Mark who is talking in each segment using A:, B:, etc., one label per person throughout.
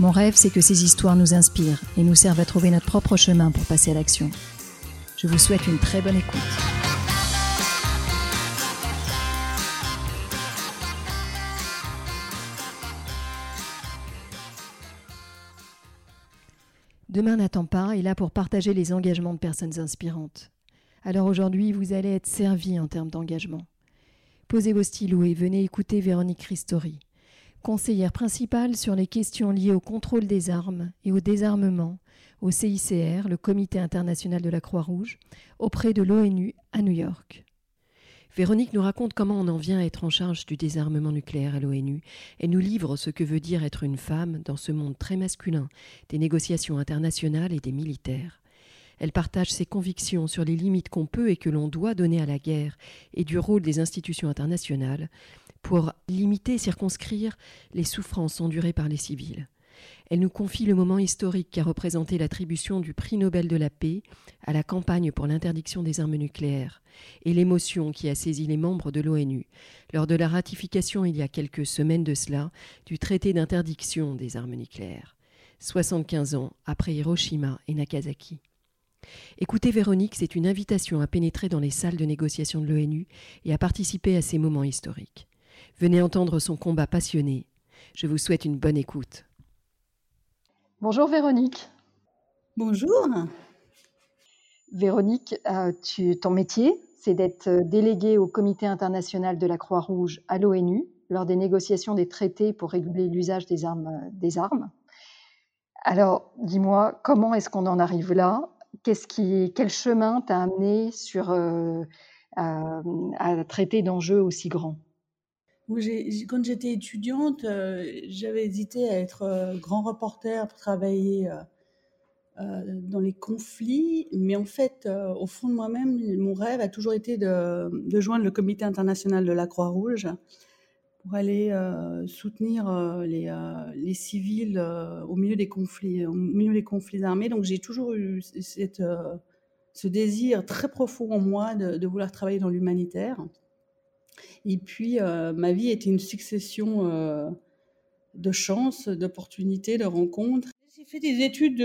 A: Mon rêve, c'est que ces histoires nous inspirent et nous servent à trouver notre propre chemin pour passer à l'action. Je vous souhaite une très bonne écoute. Demain n'attend pas est là pour partager les engagements de personnes inspirantes. Alors aujourd'hui, vous allez être servi en termes d'engagement. Posez vos stylos et venez écouter Véronique Ristori conseillère principale sur les questions liées au contrôle des armes et au désarmement au CICR, le Comité international de la Croix-Rouge, auprès de l'ONU à New York. Véronique nous raconte comment on en vient à être en charge du désarmement nucléaire à l'ONU et nous livre ce que veut dire être une femme dans ce monde très masculin des négociations internationales et des militaires. Elle partage ses convictions sur les limites qu'on peut et que l'on doit donner à la guerre et du rôle des institutions internationales, pour limiter et circonscrire les souffrances endurées par les civils. Elle nous confie le moment historique qu'a représenté l'attribution du prix Nobel de la paix à la campagne pour l'interdiction des armes nucléaires et l'émotion qui a saisi les membres de l'ONU lors de la ratification il y a quelques semaines de cela du traité d'interdiction des armes nucléaires, 75 ans après Hiroshima et Nagasaki. Écoutez Véronique, c'est une invitation à pénétrer dans les salles de négociation de l'ONU et à participer à ces moments historiques. Venez entendre son combat passionné. Je vous souhaite une bonne écoute. Bonjour Véronique.
B: Bonjour.
A: Véronique, euh, tu, ton métier, c'est d'être déléguée au Comité international de la Croix-Rouge à l'ONU lors des négociations des traités pour réguler l'usage des armes, des armes. Alors, dis-moi, comment est-ce qu'on en arrive là? Qu'est-ce qui, Quel chemin t'a amené sur, euh, à, à traiter d'enjeux aussi grands?
B: Quand j'étais étudiante, euh, j'avais hésité à être euh, grand reporter pour travailler euh, dans les conflits, mais en fait, au fond de moi-même, mon rêve a toujours été de, de, joindre le Comité international de la Croix-Rouge pour aller soutenir les, civils au milieu des conflits, au milieu des conflits armés. Donc j'ai toujours eu ce désir très profond en moi de vouloir travailler dans l'humanitaire. Et puis, euh, ma vie était une succession euh, de chances, d'opportunités, de rencontres. J'ai fait des études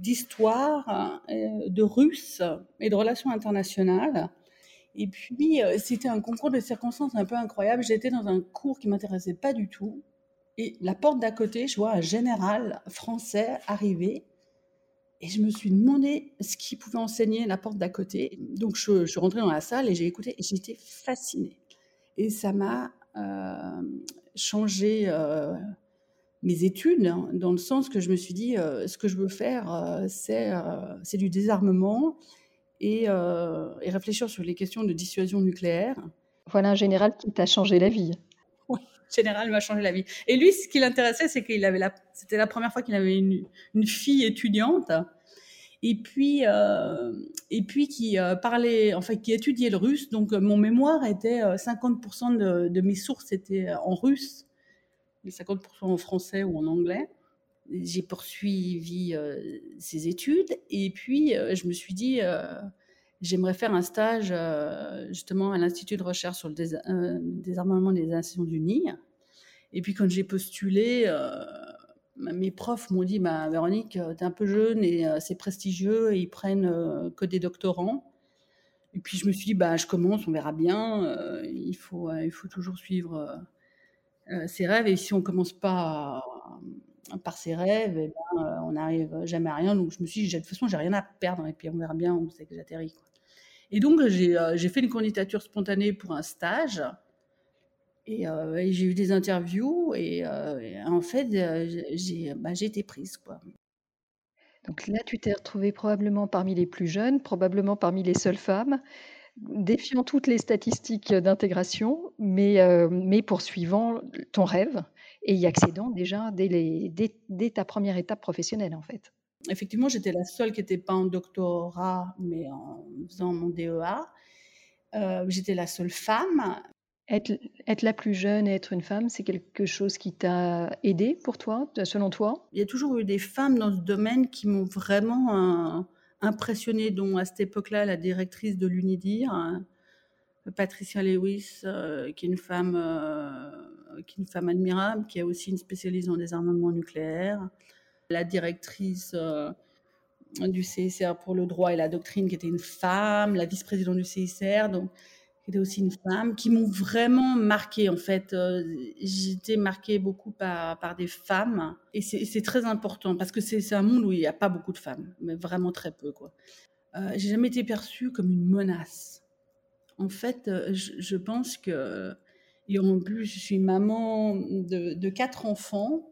B: d'histoire, de, russe et de relations internationales. Et puis, euh, c'était un concours de circonstances un peu incroyable. J'étais dans un cours qui m'intéressait pas du tout. Et la porte d'à côté, je vois un général français arriver et je me suis demandé ce qu'il pouvait enseigner la porte d'à côté. Donc je, suis rentrée dans la salle et j'ai écouté et j'étais fascinée. Et ça m'a euh, changé euh, mes études, hein, dans le sens que je me suis dit, euh, ce que je veux faire, c'est du désarmement et, réfléchir sur les questions de dissuasion nucléaire.
A: Voilà un général qui t'a changé la vie.
B: Général m'a changé la vie. Et lui, ce qui l'intéressait, c'est qu'il avait la, c'était la première fois qu'il avait une, une, fille étudiante et puis euh, et puis qui euh, parlait, enfin qui étudiait le russe. Donc mon mémoire était 50% euh, de, mes sources étaient en russe, et 50% en français ou en anglais. J'ai poursuivi ces études et puis je me suis dit j'aimerais faire un stage justement à l'Institut de recherche sur le désarmement des Nations Unies. Et puis quand j'ai postulé, mes profs m'ont dit bah, Véronique, euh, tu es un peu jeune et euh, c'est prestigieux et ils prennent euh, que des doctorants. Et puis je me suis dit bah, je commence, on verra bien. il, faut, il faut toujours suivre ses rêves. Et si on ne commence pas par ses rêves, eh ben, on n'arrive jamais à rien. Donc je me suis dit de toute façon, j'ai rien à perdre et puis on verra bien où c'est que j'atterris. Et donc j'ai fait une candidature spontanée pour un stage. Euh, et, j'ai eu des interviews et, euh, en fait, euh, bah, j'ai été prise. Quoi.
A: Donc là, tu t'es retrouvée probablement parmi les plus jeunes, probablement parmi les seules femmes, défiant toutes les statistiques d'intégration, mais, mais poursuivant ton rêve et y accédant déjà dès, les, dès, ta première étape professionnelle en fait.
B: Effectivement, j'étais la seule qui n'était pas en doctorat, mais en faisant mon DEA. Euh, j'étais la seule femme.
A: Être, la plus jeune et être une femme, c'est quelque chose qui t'a aidé pour toi, selon toi?
B: Il y a toujours eu des femmes dans ce domaine qui m'ont vraiment euh, impressionnée, dont à cette époque-là, la directrice de l'UNIDIR, hein, Patricia Lewis, euh, qui est une femme, qui est une femme admirable, qui est aussi une spécialiste en désarmement nucléaire. La directrice du CICR pour le droit et la doctrine, qui était une femme, la vice-présidente du CICR, donc qui aussi une femme, qui m'ont vraiment marqué en fait. Euh, j'étais marquée beaucoup par, par des femmes et c'est très important parce que c'est un monde où il n'y a pas beaucoup de femmes, mais vraiment très peu quoi. Euh, J'ai jamais été perçue comme une menace. En fait, euh, je, pense que et en plus, je suis maman de, quatre enfants.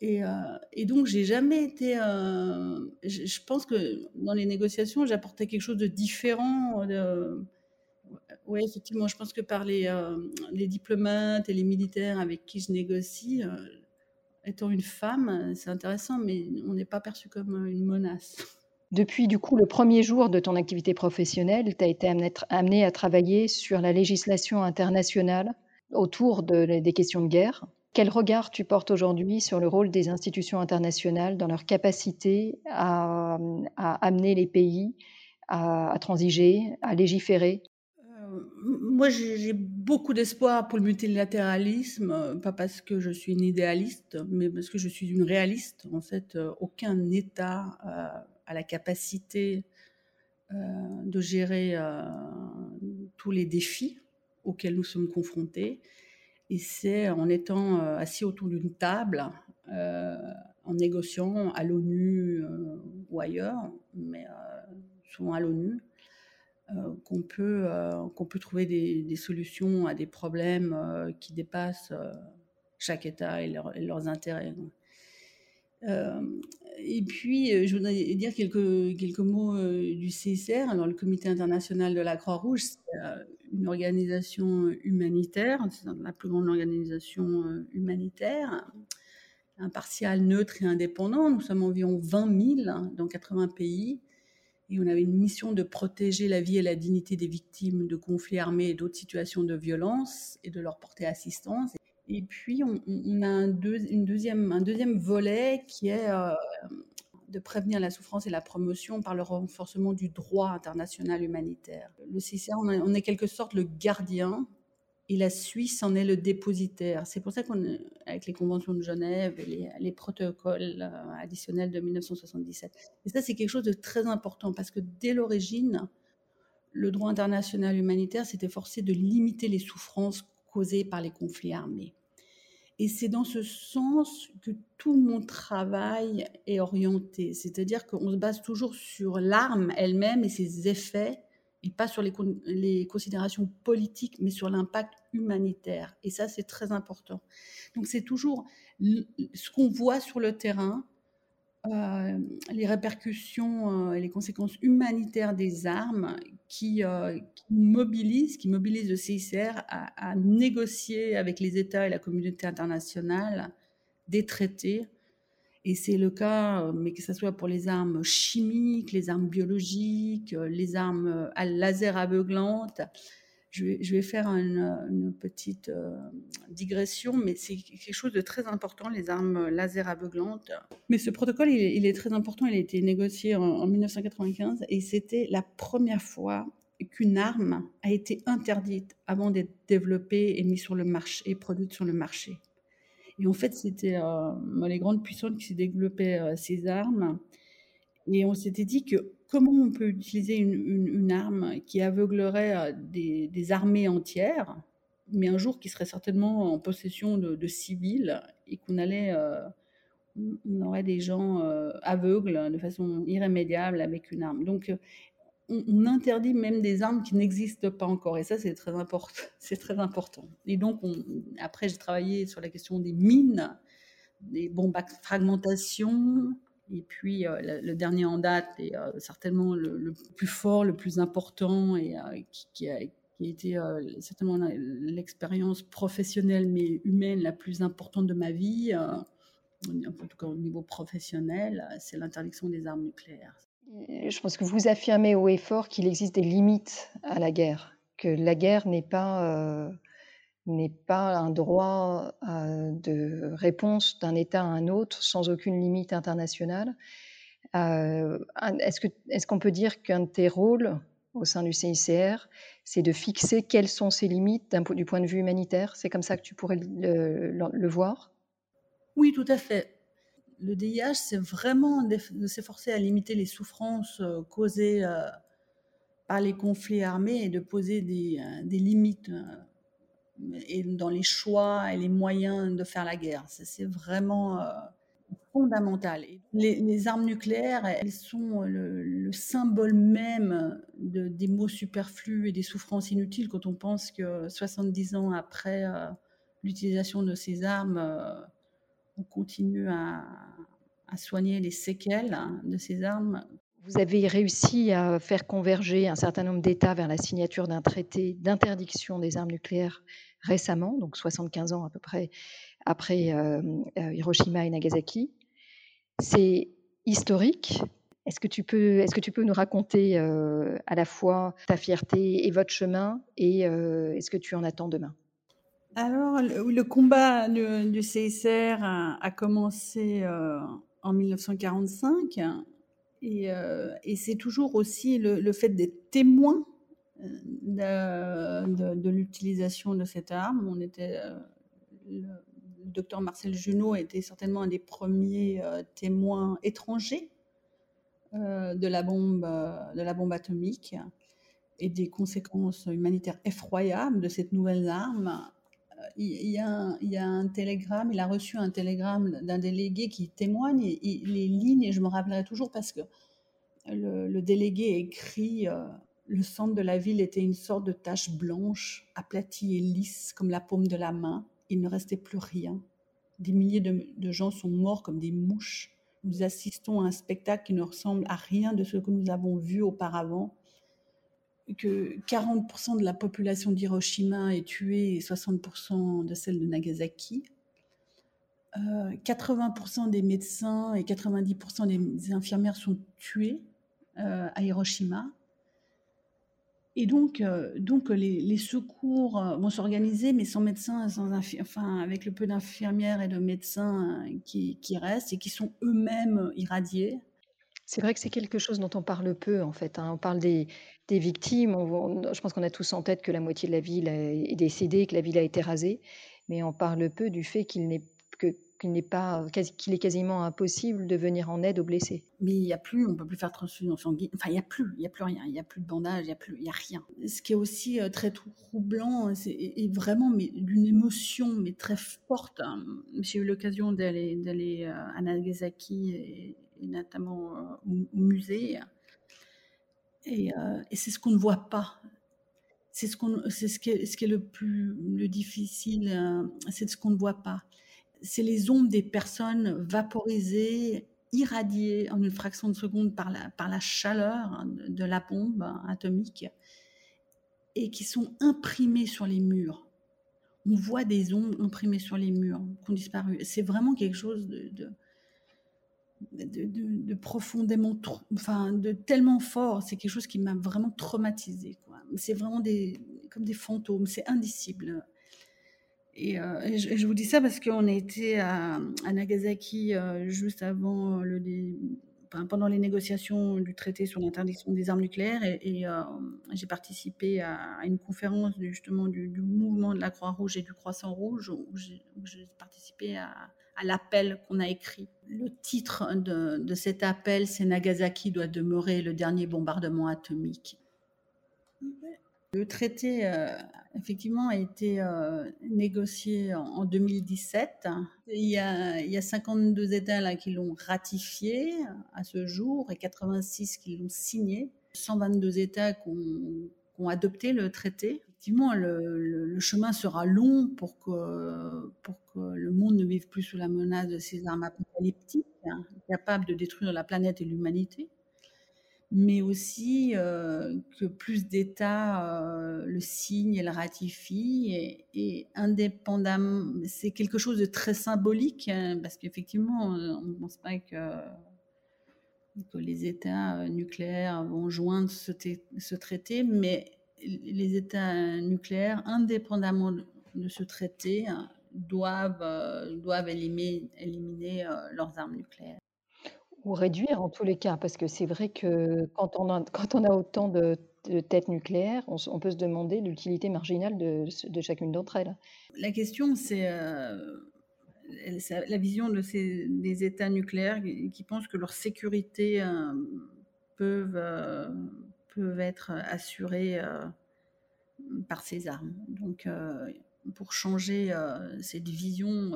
B: Et, euh, et, donc, j'ai jamais été. Euh, je, pense que dans les négociations, j'apportais quelque chose de différent. Oui, effectivement, je pense que par les, euh, diplomates et les militaires avec qui je négocie, étant une femme, c'est intéressant, mais on n'est pas perçu comme une menace.
A: Depuis du coup le premier jour de ton activité professionnelle, tu as été amené à travailler sur la législation internationale autour de, des questions de guerre. Quel regard tu portes aujourd'hui sur le rôle des institutions internationales dans leur capacité à, amener les pays à, transiger, à légiférer?
B: euh, Moi, j'ai beaucoup d'espoir pour le multilatéralisme, euh, pas parce que je suis une idéaliste, mais parce que je suis une réaliste. En fait, euh, aucun État a la capacité de gérer tous les défis auxquels nous sommes confrontés. Et c'est en étant euh, assis autour d'une table, euh, en négociant à l'ONU euh, ou ailleurs, mais souvent à l'ONU, qu'on peut, qu'on peut trouver des, solutions à des problèmes qui dépassent chaque État et, leurs intérêts. et puis, je voudrais dire quelques, quelques mots du CICR. Alors, le Comité international de la Croix-Rouge, c'est une organisation humanitaire, c'est la plus grande organisation euh, humanitaire, impartiale, neutre et indépendante. Nous sommes environ 20 000 dans 80 pays et on avait une mission de protéger la vie et la dignité des victimes de conflits armés et d'autres situations de violence et de leur porter assistance. Et puis, on, a un, une deuxième, un deuxième volet qui est euh, de prévenir la souffrance et la promotion par le renforcement du droit international humanitaire. Le CCA, on, est quelque sorte le gardien et la Suisse en est le dépositaire. C'est pour ça qu'on, avec les conventions de Genève et les, protocoles euh, additionnels de 1977. Et ça, c'est quelque chose de très important parce que dès l'origine, le droit international humanitaire s'était forcé de limiter les souffrances causées par les conflits armés. Et c'est dans ce sens que tout mon travail est orienté. C'est-à-dire qu'on se base toujours sur l'arme elle-même et ses effets, et pas sur les, les considérations politiques, mais sur l'impact humanitaire. Et ça, c'est très important. Donc c'est toujours ce qu'on voit sur le terrain, euh, les répercussions euh, et les conséquences humanitaires des armes qui, euh, qui, mobilisent, le CICR à, négocier avec les États et la communauté internationale des traités. Et c'est le cas, mais que ce soit pour les armes chimiques, les armes biologiques, les armes à laser aveuglantes, je vais, faire une, petite euh, digression, mais c'est quelque chose de très important, les armes laser aveuglantes. Mais ce protocole, il, est très important, il a été négocié en, 1995 et c'était la première fois qu'une arme a été interdite avant d'être développée et mise sur le marché et produite sur le marché. Et en fait, c'était euh, les grandes puissances qui développaient euh, ces armes. Et on s'était dit que comment on peut utiliser une, arme qui aveuglerait euh, des, armées entières, mais un jour qui serait certainement en possession de, civils et qu'on allait, euh, aurait des gens euh, aveugles de façon irrémédiable avec une arme. Donc, on, interdit même des armes qui n'existent pas encore, et ça c'est très important. C'est très important. Et donc, après, j'ai travaillé sur la question des mines, des bombes à fragmentation, et puis, euh, le, dernier en date est euh, certainement le, plus fort, le plus important et euh, qui, qui a été certainement l'expérience professionnelle mais humaine la plus importante de ma vie, en tout cas au niveau professionnel, c'est l'interdiction des armes nucléaires.
A: Je pense que vous affirmez haut et fort qu'il existe des limites à la guerre, que la guerre n'est pas, n'est pas un droit de réponse d'un État à un autre sans aucune limite internationale. est-ce, que, est-ce qu'on peut dire qu'un de tes rôles au sein du CICR, c'est de fixer quelles sont ses limites du point de vue humanitaire? C'est comme ça que tu pourrais le, voir?
B: Oui, tout à fait. Le DIH, c'est vraiment de s'efforcer à limiter les souffrances euh, causées euh, par les conflits armés et de poser des, euh, des limites et dans les choix et les moyens de faire la guerre. C'est vraiment fondamentale. Les, armes nucléaires, elles sont le, symbole même de, des mots superflus et des souffrances inutiles quand on pense que 70 ans après euh, l'utilisation de ces armes, euh, on continue à, soigner les séquelles hein, de ces armes.
A: Vous avez réussi à faire converger un certain nombre d'États vers la signature d'un traité d'interdiction des armes nucléaires récemment, donc 75 ans à peu près après euh, Hiroshima et Nagasaki. C'est historique. Est-ce que tu peux, nous raconter euh, à la fois ta fierté et votre chemin et euh, est-ce que tu en attends demain?
B: Alors, le, combat du, CSR a, commencé euh, en 1945 et, c'est toujours aussi le, fait d'être témoin de, l'utilisation de cette arme. On était le docteur Marcel Junot était certainement un des premiers euh, témoins étrangers euh, de, la bombe, euh, de la bombe atomique et des conséquences humanitaires effroyables de cette nouvelle arme. Il y, a un, télégramme, il a reçu un télégramme d'un délégué qui témoigne, et, les lignes, et je me rappellerai toujours parce que le, délégué écrit Le centre de la ville était une sorte de tache blanche, aplatie et lisse comme la paume de la main il ne restait plus rien. Des milliers de, gens sont morts comme des mouches. Nous assistons à un spectacle qui ne ressemble à rien de ce que nous avons vu auparavant. Que 40% de la population d'Hiroshima est tuée et 60% de celle de Nagasaki. 80% euh, des médecins et 90% des infirmières sont tués euh, à Hiroshima. Et donc, euh, donc les, secours vont s'organiser, mais sans médecins, sans enfin, avec le peu d'infirmières et de médecins euh, qui, restent et qui sont eux-mêmes irradiés.
A: C'est vrai que c'est quelque chose dont on parle peu, en fait. Hein. On parle des, victimes. je pense qu'on a tous en tête que la moitié de la ville est décédée, que la ville a été rasée. Mais on parle peu du fait qu'il n'est pas, qu'il est quasiment impossible de venir en aide aux blessés.
B: Mais il n'y a plus, on peut plus faire transfusion sanguine. Enfin, il n'y a plus, il y a plus rien, il n'y a plus de bandage, il n'y a plus, il y a rien. Ce qui est aussi euh, très troublant, c'est vraiment mais d'une émotion mais très forte. Hein. J'ai eu l'occasion d'aller euh, à Nagasaki et, notamment euh, au, musée. Et, et c'est ce qu'on ne voit pas c'est ce, qui est, le plus le difficile, c'est ce qu'on ne voit pas c'est les ombres des personnes vaporisées, irradiées en une fraction de seconde par la, par la chaleur de la bombe atomique et qui sont imprimées sur les murs. On voit des ombres imprimées sur les murs qui ont disparu. C'est vraiment quelque chose de, profondément, enfin, de tellement fort. C'est quelque chose qui m'a vraiment traumatisé. C'est vraiment des, comme des fantômes. C'est indicible. Euh, et, je, vous dis ça parce qu'on a été à, Nagasaki euh, juste avant le, pendant les négociations du traité sur l'interdiction des armes nucléaires et, euh, j'ai participé à, une conférence justement du, mouvement de la Croix-Rouge et du Croissant Rouge où j'ai participé à, l'appel qu'on a écrit. Le titre de, cet appel, c'est Nagasaki doit demeurer le dernier bombardement atomique. Le traité, euh, effectivement, a été euh, négocié en, 2017. Il y, a, il y, a, 52 États qui l'ont ratifié à ce jour et 86 qui l'ont signé. 122 États qui ont, adopté le traité. Effectivement, le, chemin sera long pour que, le monde ne vive plus sous la menace de ces armes apocalyptiques, hein, capables de détruire la planète et l'humanité. mais aussi que plus d'États le signent et le ratifient. Et, indépendamment, c'est quelque chose de très symbolique, hein, parce qu'effectivement, on ne pense pas que, les États nucléaires vont joindre ce, ce, traité, mais les États nucléaires, indépendamment de ce traité, doivent, doivent éliminer, éliminer leurs armes nucléaires.
A: Ou réduire en tous les cas, parce que c'est vrai que quand on a, quand on a autant de, têtes nucléaires, on, peut se demander l'utilité marginale de, de chacune d'entre elles.
B: La question, c'est euh, la vision de ces, des États nucléaires qui, pensent que leur sécurité euh, peuvent, euh, peuvent être assurées par ces armes. Donc, pour changer cette vision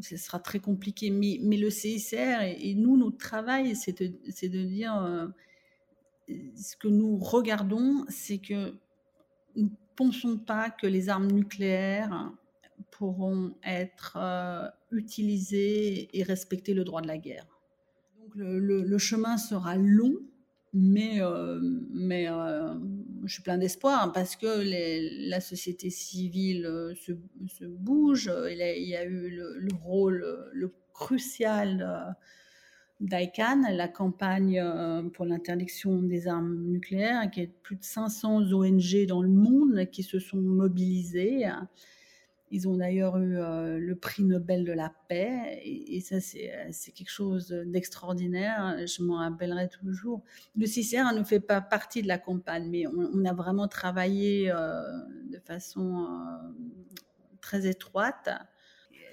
B: ce sera très compliqué. Mais, le CICR et, nous, notre travail, c'est de, dire euh, ce que nous regardons, c'est que nous ne pensons pas que les armes nucléaires pourront être euh, utilisées et respecter le droit de la guerre. Donc le chemin sera long, mais, euh, mais euh, je suis plein d'espoir hein, parce que la société civile euh, se, se bouge. Il, y a eu le, rôle le crucial d'ICANN, la campagne pour l'interdiction des armes nucléaires, qui est plus de 500 ONG dans le monde qui se sont mobilisées. Ils ont d'ailleurs eu euh, le prix Nobel de la paix, et, ça, euh, c'est quelque chose d'extraordinaire. Je m'en rappellerai toujours. Le CICR ne fait pas partie de la campagne, mais on, a vraiment travaillé euh, de façon très étroite.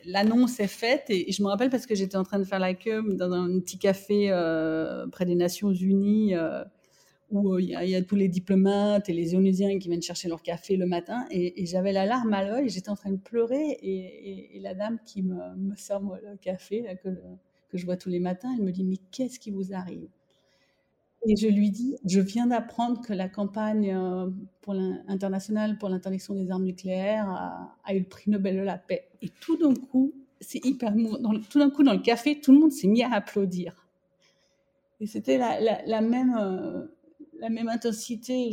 B: L'annonce est faite, et, je me rappelle parce que j'étais en train de faire la queue dans un petit café près des Nations Unies où euh, il y, a tous les diplomates et les Onusiens qui viennent chercher leur café le matin. Et, j'avais la larme à l'œil, j'étais en train de pleurer. Et, la dame qui me, sert le café, que, je vois tous les matins, elle me dit Mais qu'est-ce qui vous arrive? Et je lui dis Je viens d'apprendre que la campagne euh, internationale pour l'interdiction des armes nucléaires a, eu le prix Nobel de la paix. Et tout d'un coup, c'est hyper tout d'un coup, dans le café, tout le monde s'est mis à applaudir. Et c'était la, la, même. Euh, la même intensité,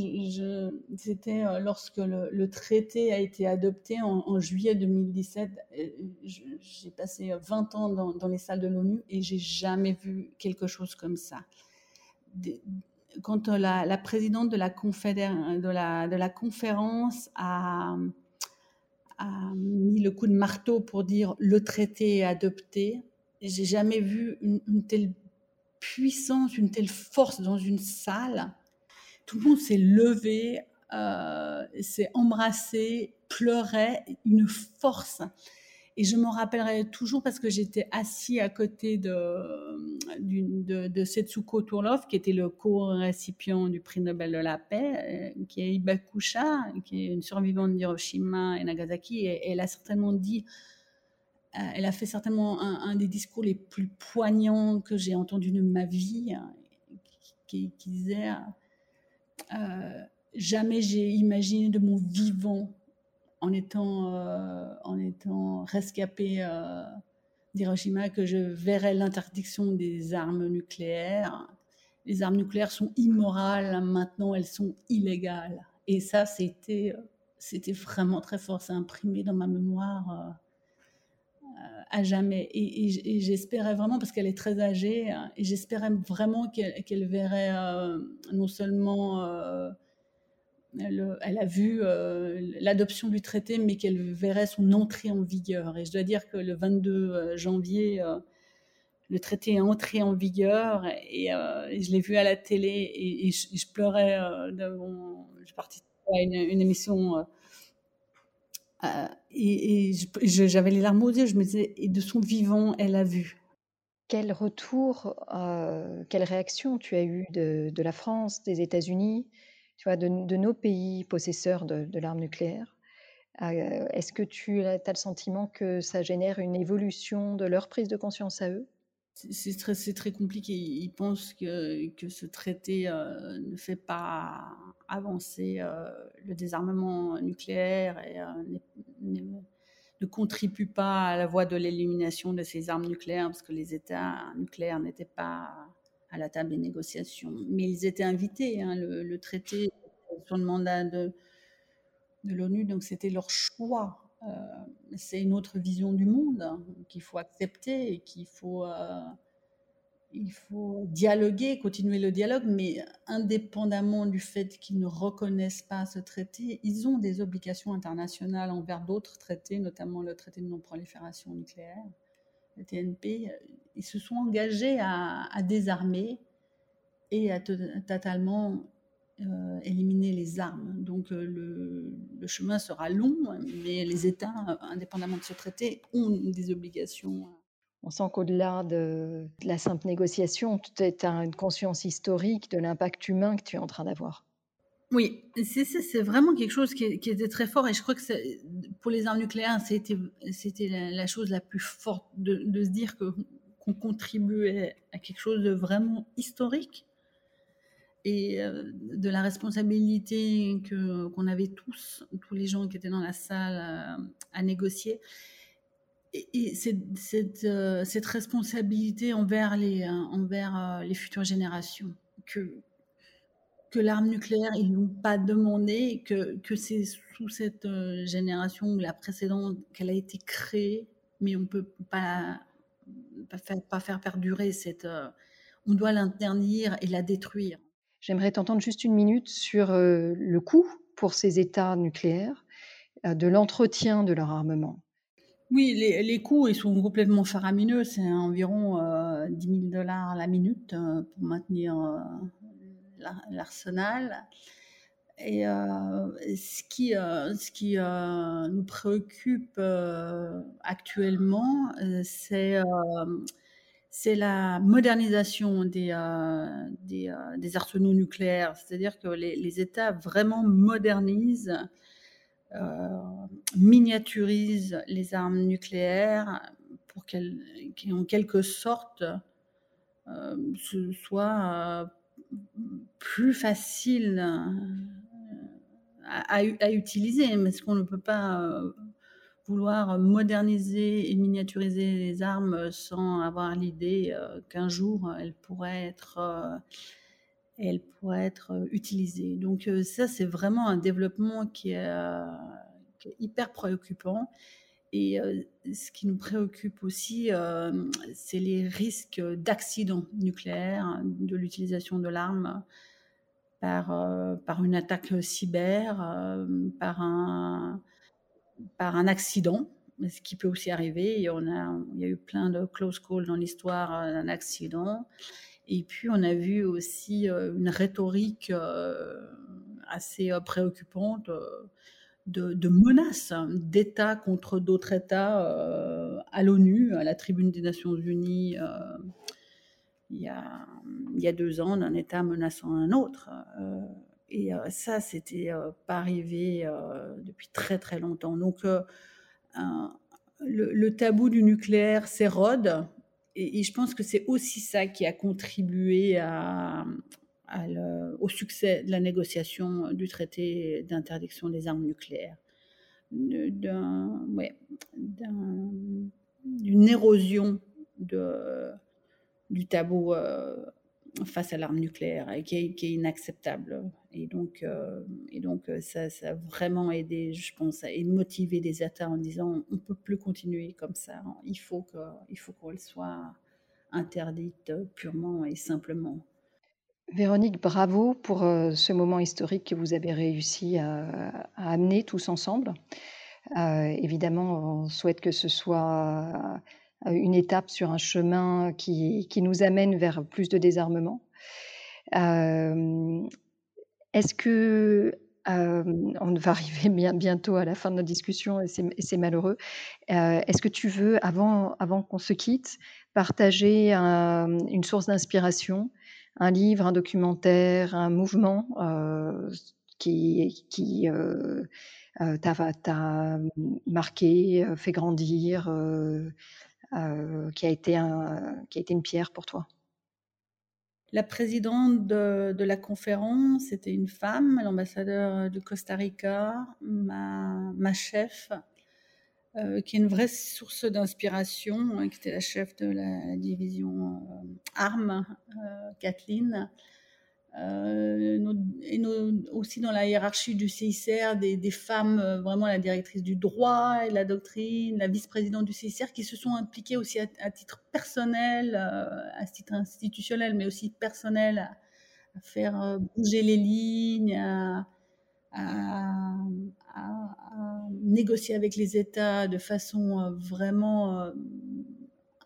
B: c'était euh, lorsque le, traité a été adopté en, juillet 2017. J'ai passé 20 ans dans, les salles de l'ONU et j'ai jamais vu quelque chose comme ça. Quand la, présidente de la, conférence a, a, mis le coup de marteau pour dire le traité est adopté, j'ai jamais vu une telle puissance, une telle force dans une salle tout le monde s'est levé, euh, s'est embrassé, pleurait, une force. Et je m'en rappellerai toujours parce que j'étais assis à côté de, de, de Setsuko Tourlov, qui était le co-récipient du prix Nobel de la paix, euh, qui est Ibakusha, qui est une survivante d'Hiroshima et Nagasaki. Et, elle a certainement dit, euh, elle a fait certainement un, des discours les plus poignants que j'ai entendus de ma vie, hein, qui, qui disait euh, jamais j'ai imaginé de mon vivant en étant, euh, en étant rescapé euh, d'Hiroshima que je verrais l'interdiction des armes nucléaires. Les armes nucléaires sont immorales, maintenant elles sont illégales. Et ça, c'était, c'était vraiment très fort, c'est imprimé dans ma mémoire à jamais. Et, j'espérais vraiment, parce qu'elle est très âgée, hein, et j'espérais vraiment qu'elle verrait euh, non seulement, euh, elle, a vu euh, l'adoption du traité, mais qu'elle verrait son entrée en vigueur. Et je dois dire que le 22 janvier, le traité est entré en vigueur, et, je l'ai vu à la télé, et, je, pleurais devant, je participais à une émission euh, et, j'avais les larmes aux yeux, je me disais, et de son vivant, elle a vu.
A: Quel retour, euh, quelle réaction tu as eu de, la France, des États-Unis, tu vois, de, nos pays possesseurs de, de l'arme nucléaire? Euh, Est-ce que tu as le sentiment que ça génère une évolution de leur prise de conscience à eux?
B: C'est très, très, compliqué. Ils pensent que, ce traité euh, ne fait pas avancer euh, le désarmement nucléaire et euh, ne, contribue pas à la voie de l'élimination de ces armes nucléaires parce que les États nucléaires n'étaient pas à la table des négociations. Mais ils étaient invités. Hein, le, traité sur le mandat de l'ONU, donc c'était leur choix. Euh, c'est une autre vision du monde hein, qu'il faut accepter et qu'il faut, euh, il faut dialoguer, continuer le dialogue, mais indépendamment du fait qu'ils ne reconnaissent pas ce traité, ils ont des obligations internationales envers d'autres traités, notamment le traité de non-prolifération nucléaire, le TNP. Ils se sont engagés à, désarmer et à totalement euh, éliminer les armes. Donc euh, le, chemin sera long, mais les États, indépendamment de ce traité, ont des obligations.
A: On sent qu'au-delà de, la simple négociation, tu as une conscience historique de l'impact humain que tu es en train d'avoir.
B: Oui, c'est vraiment quelque chose qui, était très fort et je crois que pour les armes nucléaires, c'était la, la, chose la plus forte de, de se dire qu'on contribuait à quelque chose de vraiment historique et euh, de la responsabilité que qu'on avait tous, tous les gens qui étaient dans la salle euh, à, négocier. Et, cette, euh, cette, responsabilité envers les, envers les futures générations, que, que l'arme nucléaire, ils n'ont pas demandé, que, que c'est sous cette génération ou la précédente qu'elle a été créée, mais on ne peut pas, pas, faire, pas faire perdurer cette... on doit l'interdire et la détruire.
A: J'aimerais t'entendre juste une minute sur euh, le coût pour ces États nucléaires euh, de l'entretien de leur armement.
B: Oui, les, coûts ils sont complètement faramineux. C'est environ 10 000 dollars la minute euh, pour maintenir l'arsenal. Et ce qui, ce qui nous préoccupe actuellement, c'est c'est la modernisation des, euh, euh, des, arsenaux nucléaires, c'est-à-dire que les, États vraiment modernisent, euh, miniaturisent les armes nucléaires pour qu'elles, en quelque sorte, ce soit plus facile à, à, utiliser, mais ce qu'on ne peut pas vouloir moderniser et miniaturiser les armes sans avoir l'idée euh, qu'un jour elles pourraient être, euh, elles pourraient être utilisées. Donc euh, ça, c'est vraiment un développement qui est, hyper préoccupant. Et ce qui nous préoccupe aussi, c'est les risques d'accidents nucléaires, de l'utilisation de l'arme par, par une attaque cyber, par un, par un accident, ce qui peut aussi arriver. il y a eu plein de close calls dans l'histoire euh, d'un accident. Et puis, on a vu aussi euh, une rhétorique euh, assez préoccupante de, menaces d'États contre d'autres États à l'ONU, à la tribune des Nations Unies, il, y a, il y a deux ans, d'un État menaçant un autre. Et ça, c'était pas arrivé depuis très très longtemps. Donc, le, tabou du nucléaire s'érode. Et, je pense que c'est aussi ça qui a contribué au succès de la négociation du traité d'interdiction des armes nucléaires. D'une érosion du tabou face à l'arme nucléaire et qui est, inacceptable. Et donc, euh, et donc euh, ça, ça, a vraiment aidé, je pense, à motiver des États en disant on ne peut plus continuer comme ça. Il faut qu'elle soit interdite purement et simplement.
A: Véronique, bravo pour euh, ce moment historique que vous avez réussi à, amener tous ensemble. évidemment, on souhaite que ce soit une étape sur un chemin qui, qui nous amène vers plus de désarmement. Euh, est-ce que euh, on va arriver bien, bientôt à la fin de notre discussion et c'est malheureux. Est-ce que tu veux, avant, avant qu'on se quitte, partager une source d'inspiration, un livre, un documentaire, un mouvement qui, qui t'a marqué, fait grandir euh, qui, a été un, qui a été une pierre pour toi?
B: La présidente de, la conférence, c'était une femme, l'ambassadeur du Costa Rica, ma, ma chef, euh, qui est une vraie source d'inspiration, hein, qui était la chef de la division armes, Kathleen. Et aussi dans la hiérarchie du CICR, des, femmes, vraiment la directrice du droit et la doctrine, la vice-présidente du CICR, qui se sont impliquées aussi à, titre personnel, à titre institutionnel, mais aussi personnel, à, faire bouger les lignes, à, négocier avec les États de façon euh, vraiment euh,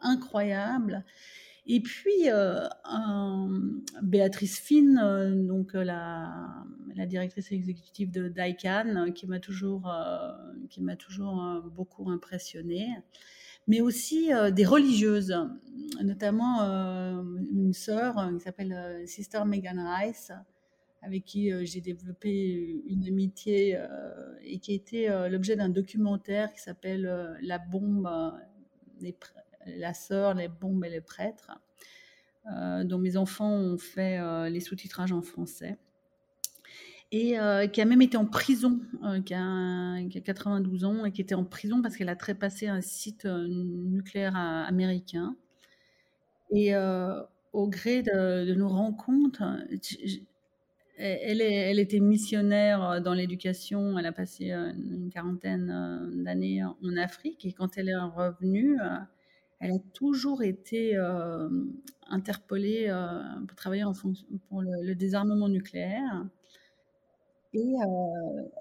B: incroyable. Et puis, euh, Béatrice Finn, donc la, la, directrice exécutive de DICAN, qui m'a toujours, qui m'a toujours beaucoup impressionnée. Mais aussi des religieuses, notamment une sœur qui s'appelle Sister Megan Rice, avec qui euh, j'ai développé une amitié euh, et qui a été euh, l'objet d'un documentaire qui s'appelle La bombe, la sœur, les bombes et les prêtres, dont mes enfants ont fait les sous-titrages en français et qui a même été en prison, qui, a, 92 ans, et qui était en prison parce qu'elle a trépassé un site nucléaire américain. Et au gré de, nos rencontres, elle, était missionnaire euh, dans l'éducation. Elle a passé euh, une quarantaine euh, d'années en Afrique. Et quand elle est revenue, elle a toujours été interpellée pour travailler en pour le, désarmement nucléaire. Et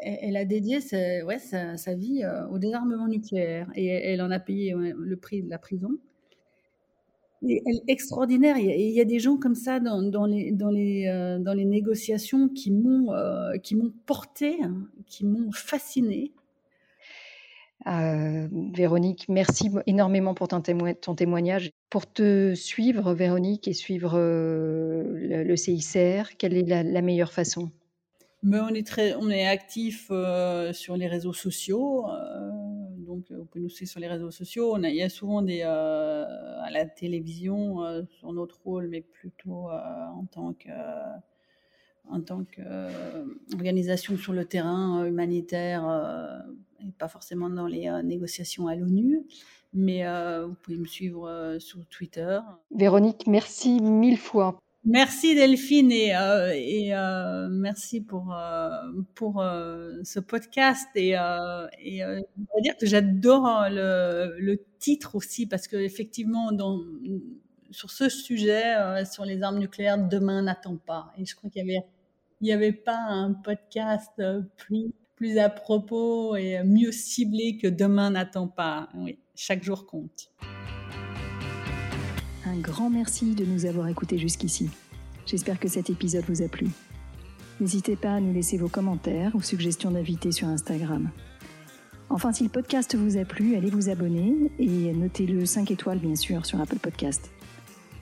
B: elle a dédié sa, vie au désarmement nucléaire. Et elle en a payé le prix de la prison extraordinaire. Il y, a, des gens comme ça dans, les, dans, les, euh, dans les négociations qui m'ont euh, porté, hein, qui m'ont fasciné.
A: Euh, Véronique, merci énormément pour ton, témoignage. Pour te suivre, Véronique, et suivre le, CICR, quelle est la, meilleure façon?
B: Mais on est très, on est actif sur les réseaux sociaux donc vous pouvez nous suivre sur les réseaux sociaux. On il y a souvent des, euh, à la télévision euh, sur notre rôle, mais plutôt euh, en tant tant qu'organisation sur le terrain humanitaire et pas forcément dans les négociations à l'ONU. Mais vous pouvez me suivre sur Twitter.
A: Véronique, merci mille fois
B: Merci Delphine et, euh, et euh, merci pour euh, pour euh, ce podcast et, euh, et euh, je dire que j'adore hein, le, le, titre aussi parce que effectivement dans sur ce sujet sur les armes nucléaires demain n'attend pas et je crois qu'il y avait il y avait pas un podcast plus plus à propos et mieux ciblé que demain n'attend pas oui chaque jour compte
A: un grand merci de nous avoir écoutés jusqu'ici. J'espère que cet épisode vous a plu. N'hésitez pas à nous laisser vos commentaires ou suggestions d'invités sur Instagram. Enfin, si le podcast vous a plu, allez vous abonner et notez-le 5 étoiles bien sûr sur Apple Podcast.